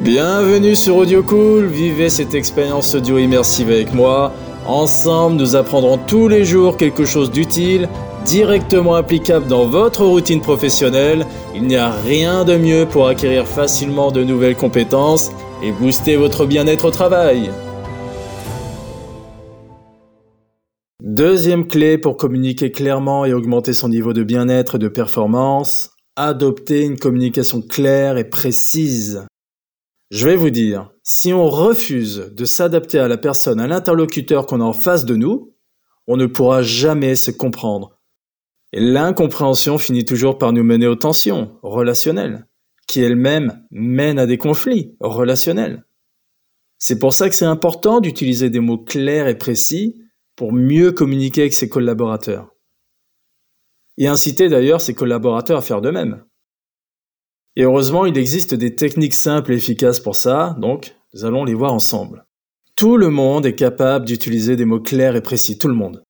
Bienvenue sur Audio Cool, vivez cette expérience audio immersive avec moi. Ensemble, nous apprendrons tous les jours quelque chose d'utile, directement applicable dans votre routine professionnelle. Il n'y a rien de mieux pour acquérir facilement de nouvelles compétences et booster votre bien-être au travail. Deuxième clé pour communiquer clairement et augmenter son niveau de bien-être et de performance, adopter une communication claire et précise. Je vais vous dire, si on refuse de s'adapter à la personne, à l'interlocuteur qu'on a en face de nous, on ne pourra jamais se comprendre. Et l'incompréhension finit toujours par nous mener aux tensions relationnelles, qui elles-mêmes mènent à des conflits relationnels. C'est pour ça que c'est important d'utiliser des mots clairs et précis pour mieux communiquer avec ses collaborateurs. Et inciter d'ailleurs ses collaborateurs à faire de même. Et heureusement, il existe des techniques simples et efficaces pour ça, donc nous allons les voir ensemble. Tout le monde est capable d'utiliser des mots clairs et précis, tout le monde.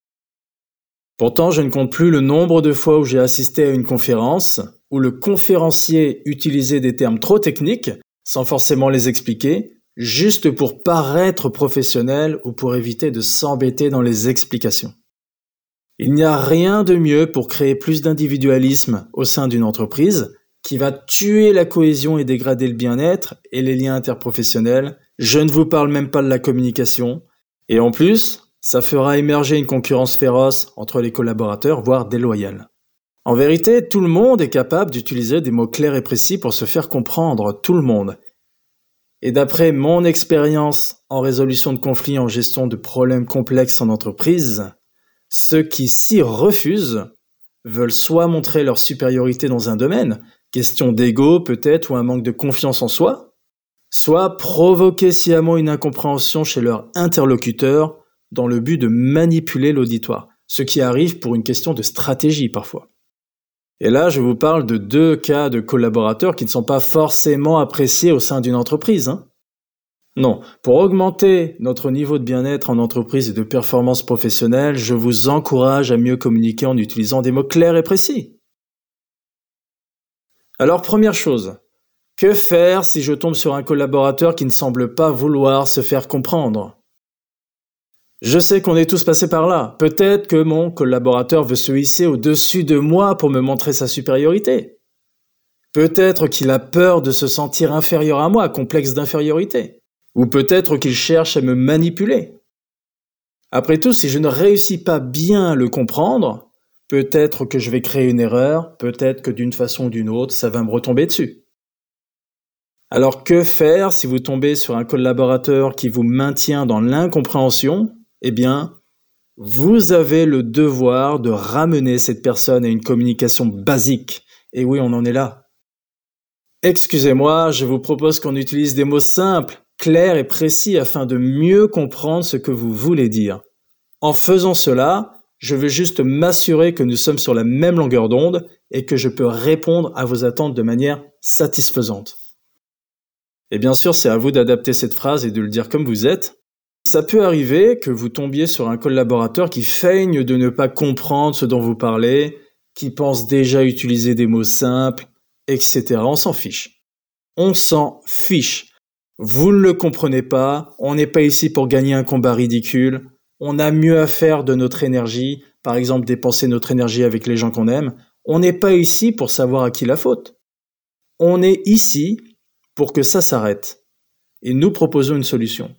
Pourtant, je ne compte plus le nombre de fois où j'ai assisté à une conférence où le conférencier utilisait des termes trop techniques, sans forcément les expliquer, juste pour paraître professionnel ou pour éviter de s'embêter dans les explications. Il n'y a rien de mieux pour créer plus d'individualisme au sein d'une entreprise qui va tuer la cohésion et dégrader le bien-être et les liens interprofessionnels. Je ne vous parle même pas de la communication. Et en plus, ça fera émerger une concurrence féroce entre les collaborateurs, voire déloyale. En vérité, tout le monde est capable d'utiliser des mots clairs et précis pour se faire comprendre, tout le monde. Et d'après mon expérience en résolution de conflits, en gestion de problèmes complexes en entreprise, ceux qui s'y refusent veulent soit montrer leur supériorité dans un domaine, question d'ego peut-être ou un manque de confiance en soi, soit provoquer sciemment une incompréhension chez leur interlocuteur dans le but de manipuler l'auditoire, ce qui arrive pour une question de stratégie parfois. Et là, je vous parle de deux cas de collaborateurs qui ne sont pas forcément appréciés au sein d'une entreprise. Hein. Non, pour augmenter notre niveau de bien-être en entreprise et de performance professionnelle, je vous encourage à mieux communiquer en utilisant des mots clairs et précis. Alors première chose, que faire si je tombe sur un collaborateur qui ne semble pas vouloir se faire comprendre? Je sais qu'on est tous passés par là. Peut-être que mon collaborateur veut se hisser au-dessus de moi pour me montrer sa supériorité. Peut-être qu'il a peur de se sentir inférieur à moi, complexe d'infériorité. Ou peut-être qu'il cherche à me manipuler. Après tout, si je ne réussis pas bien à le comprendre, Peut-être que je vais créer une erreur, peut-être que d'une façon ou d'une autre, ça va me retomber dessus. Alors que faire si vous tombez sur un collaborateur qui vous maintient dans l'incompréhension? Eh bien, vous avez le devoir de ramener cette personne à une communication basique. Et oui, on en est là. Excusez-moi, je vous propose qu'on utilise des mots simples, clairs et précis afin de mieux comprendre ce que vous voulez dire. En faisant cela, je veux juste m'assurer que nous sommes sur la même longueur d'onde et que je peux répondre à vos attentes de manière satisfaisante. Et bien sûr, c'est à vous d'adapter cette phrase et de le dire comme vous êtes. Ça peut arriver que vous tombiez sur un collaborateur qui feigne de ne pas comprendre ce dont vous parlez, qui pense déjà utiliser des mots simples, etc. On s'en fiche. On s'en fiche. Vous ne le comprenez pas, on n'est pas ici pour gagner un combat ridicule, on a mieux à faire de notre énergie, par exemple dépenser notre énergie avec les gens qu'on aime. On n'est pas ici pour savoir à qui la faute. On est ici pour que ça s'arrête. Et nous proposons une solution.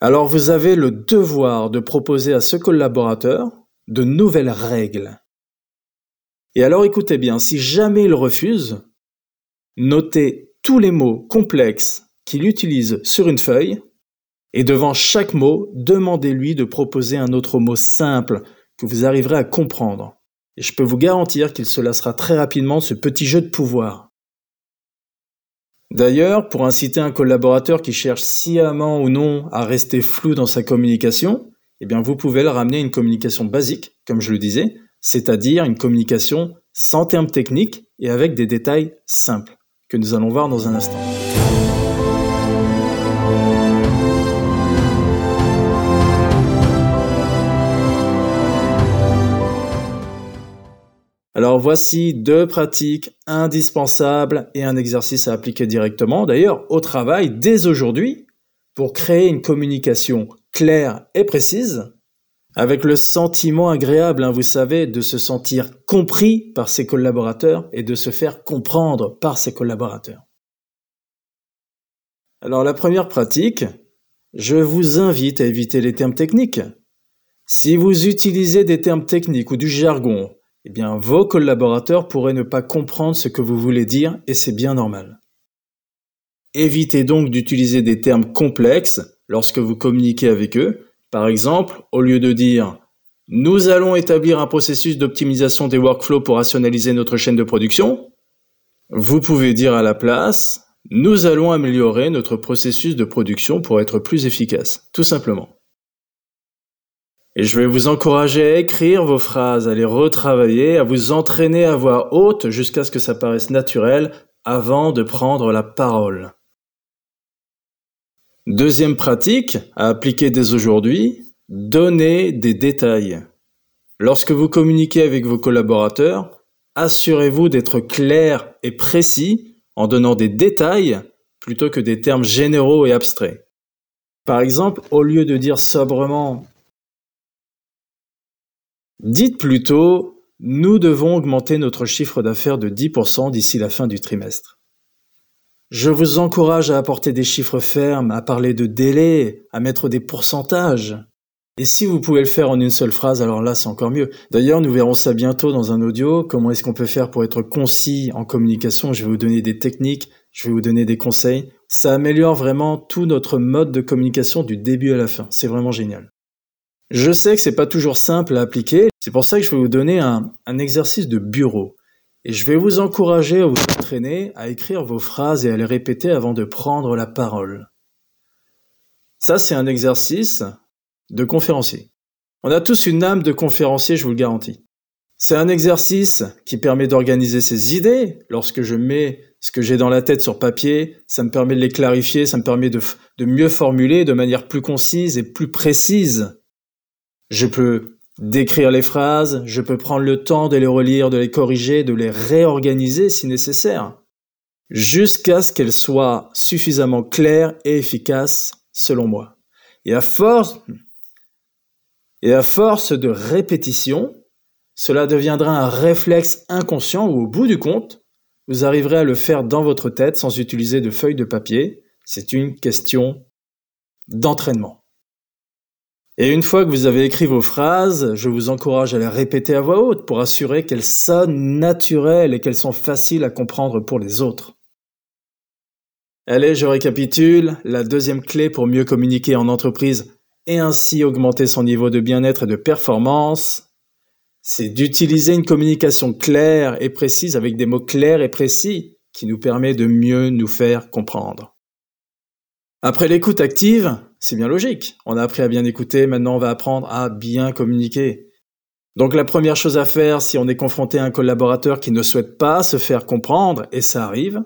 Alors vous avez le devoir de proposer à ce collaborateur de nouvelles règles. Et alors écoutez bien, si jamais il refuse, notez tous les mots complexes qu'il utilise sur une feuille et devant chaque mot, demandez-lui de proposer un autre mot simple que vous arriverez à comprendre. Et je peux vous garantir qu'il se lassera très rapidement ce petit jeu de pouvoir. D'ailleurs, pour inciter un collaborateur qui cherche sciemment ou non à rester flou dans sa communication, eh bien vous pouvez le ramener à une communication basique, comme je le disais, c'est-à-dire une communication sans termes techniques et avec des détails simples, que nous allons voir dans un instant. Alors voici deux pratiques indispensables et un exercice à appliquer directement, d'ailleurs au travail dès aujourd'hui, pour créer une communication claire et précise, avec le sentiment agréable, hein, vous savez, de se sentir compris par ses collaborateurs et de se faire comprendre par ses collaborateurs. Alors la première pratique, je vous invite à éviter les termes techniques. Si vous utilisez des termes techniques ou du jargon, eh bien vos collaborateurs pourraient ne pas comprendre ce que vous voulez dire et c'est bien normal. Évitez donc d'utiliser des termes complexes lorsque vous communiquez avec eux. Par exemple, au lieu de dire nous allons établir un processus d'optimisation des workflows pour rationaliser notre chaîne de production, vous pouvez dire à la place nous allons améliorer notre processus de production pour être plus efficace, tout simplement. Et je vais vous encourager à écrire vos phrases, à les retravailler, à vous entraîner à voix haute jusqu'à ce que ça paraisse naturel avant de prendre la parole. Deuxième pratique à appliquer dès aujourd'hui, donnez des détails. Lorsque vous communiquez avec vos collaborateurs, assurez-vous d'être clair et précis en donnant des détails plutôt que des termes généraux et abstraits. Par exemple, au lieu de dire sobrement Dites plutôt nous devons augmenter notre chiffre d'affaires de 10% d'ici la fin du trimestre. Je vous encourage à apporter des chiffres fermes, à parler de délai, à mettre des pourcentages. Et si vous pouvez le faire en une seule phrase, alors là c'est encore mieux. D'ailleurs, nous verrons ça bientôt dans un audio, comment est-ce qu'on peut faire pour être concis en communication? Je vais vous donner des techniques, je vais vous donner des conseils. Ça améliore vraiment tout notre mode de communication du début à la fin. C'est vraiment génial. Je sais que c'est pas toujours simple à appliquer, c'est pour ça que je vais vous donner un, exercice de bureau. Et je vais vous encourager à vous entraîner à écrire vos phrases et à les répéter avant de prendre la parole. Ça, c'est un exercice de conférencier. On a tous une âme de conférencier, je vous le garantis. C'est un exercice qui permet d'organiser ses idées. Lorsque je mets ce que j'ai dans la tête sur papier, ça me permet de les clarifier, ça me permet de mieux formuler de manière plus concise et plus précise. Je peux d'écrire les phrases, je peux prendre le temps de les relire, de les corriger, de les réorganiser si nécessaire, jusqu'à ce qu'elles soient suffisamment claires et efficaces selon moi. Et à force, et à force de répétition, cela deviendra un réflexe inconscient où au bout du compte, vous arriverez à le faire dans votre tête sans utiliser de feuilles de papier. C'est une question d'entraînement. Et une fois que vous avez écrit vos phrases, je vous encourage à les répéter à voix haute pour assurer qu'elles sonnent naturelles et qu'elles sont faciles à comprendre pour les autres. Allez, je récapitule. La deuxième clé pour mieux communiquer en entreprise et ainsi augmenter son niveau de bien-être et de performance, c'est d'utiliser une communication claire et précise avec des mots clairs et précis qui nous permet de mieux nous faire comprendre. Après l'écoute active, c'est bien logique. On a appris à bien écouter, maintenant on va apprendre à bien communiquer. Donc la première chose à faire si on est confronté à un collaborateur qui ne souhaite pas se faire comprendre, et ça arrive,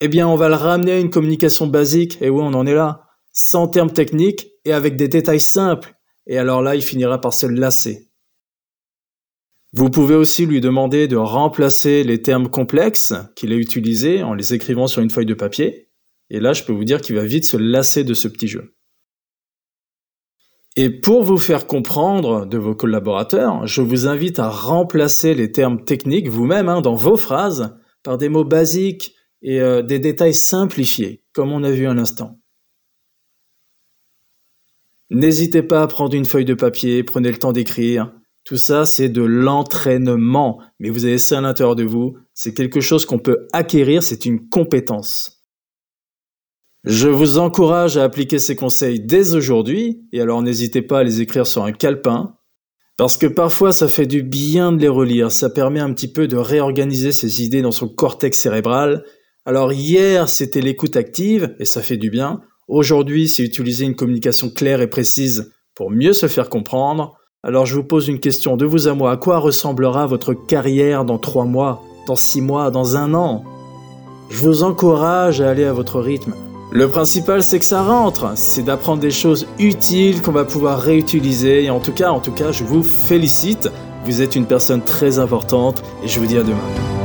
eh bien on va le ramener à une communication basique, et oui on en est là, sans termes techniques et avec des détails simples, et alors là il finira par se lasser. Vous pouvez aussi lui demander de remplacer les termes complexes qu'il a utilisés en les écrivant sur une feuille de papier, et là, je peux vous dire qu'il va vite se lasser de ce petit jeu. Et pour vous faire comprendre de vos collaborateurs, je vous invite à remplacer les termes techniques vous-même hein, dans vos phrases par des mots basiques et euh, des détails simplifiés, comme on a vu à l'instant. N'hésitez pas à prendre une feuille de papier, prenez le temps d'écrire. Tout ça, c'est de l'entraînement, mais vous avez ça à l'intérieur de vous. C'est quelque chose qu'on peut acquérir, c'est une compétence. Je vous encourage à appliquer ces conseils dès aujourd'hui, et alors n'hésitez pas à les écrire sur un calepin, parce que parfois ça fait du bien de les relire, ça permet un petit peu de réorganiser ses idées dans son cortex cérébral. Alors hier c'était l'écoute active, et ça fait du bien, aujourd'hui c'est utiliser une communication claire et précise pour mieux se faire comprendre. Alors je vous pose une question de vous à moi, à quoi ressemblera votre carrière dans trois mois, dans six mois, dans un an? Je vous encourage à aller à votre rythme, le principal, c'est que ça rentre. C'est d'apprendre des choses utiles qu'on va pouvoir réutiliser. Et en tout cas, en tout cas, je vous félicite Vous êtes une personne très importante et je vous dis à demain.